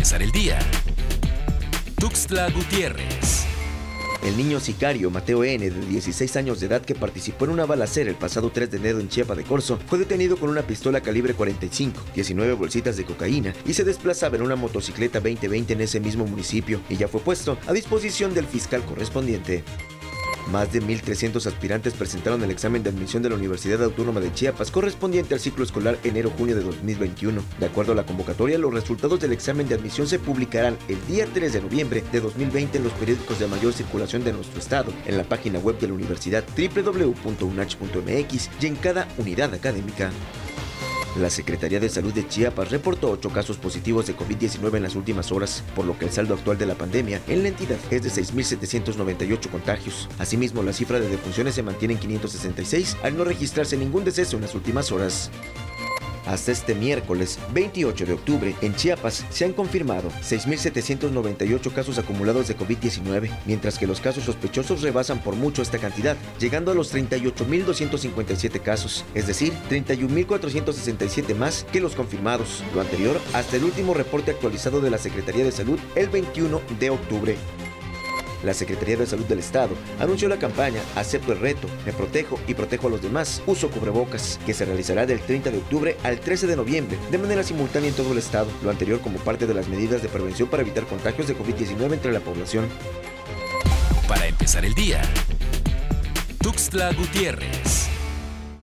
empezar el día. Gutiérrez. El niño sicario Mateo N., de 16 años de edad, que participó en una balacera el pasado 3 de enero en Chiapa de Corzo, fue detenido con una pistola calibre 45, 19 bolsitas de cocaína y se desplazaba en una motocicleta 2020 en ese mismo municipio y ya fue puesto a disposición del fiscal correspondiente. Más de 1.300 aspirantes presentaron el examen de admisión de la Universidad Autónoma de Chiapas correspondiente al ciclo escolar enero-junio de 2021. De acuerdo a la convocatoria, los resultados del examen de admisión se publicarán el día 3 de noviembre de 2020 en los periódicos de mayor circulación de nuestro estado, en la página web de la universidad www.unach.mx y en cada unidad académica. La Secretaría de Salud de Chiapas reportó 8 casos positivos de COVID-19 en las últimas horas, por lo que el saldo actual de la pandemia en la entidad es de 6.798 contagios. Asimismo, la cifra de defunciones se mantiene en 566 al no registrarse ningún deceso en las últimas horas. Hasta este miércoles 28 de octubre, en Chiapas se han confirmado 6.798 casos acumulados de COVID-19, mientras que los casos sospechosos rebasan por mucho esta cantidad, llegando a los 38.257 casos, es decir, 31.467 más que los confirmados, lo anterior hasta el último reporte actualizado de la Secretaría de Salud el 21 de octubre. La Secretaría de Salud del Estado anunció la campaña Acepto el reto, me protejo y protejo a los demás, uso cubrebocas, que se realizará del 30 de octubre al 13 de noviembre, de manera simultánea en todo el estado, lo anterior como parte de las medidas de prevención para evitar contagios de COVID-19 entre la población. Para empezar el día, Tuxtla Gutiérrez.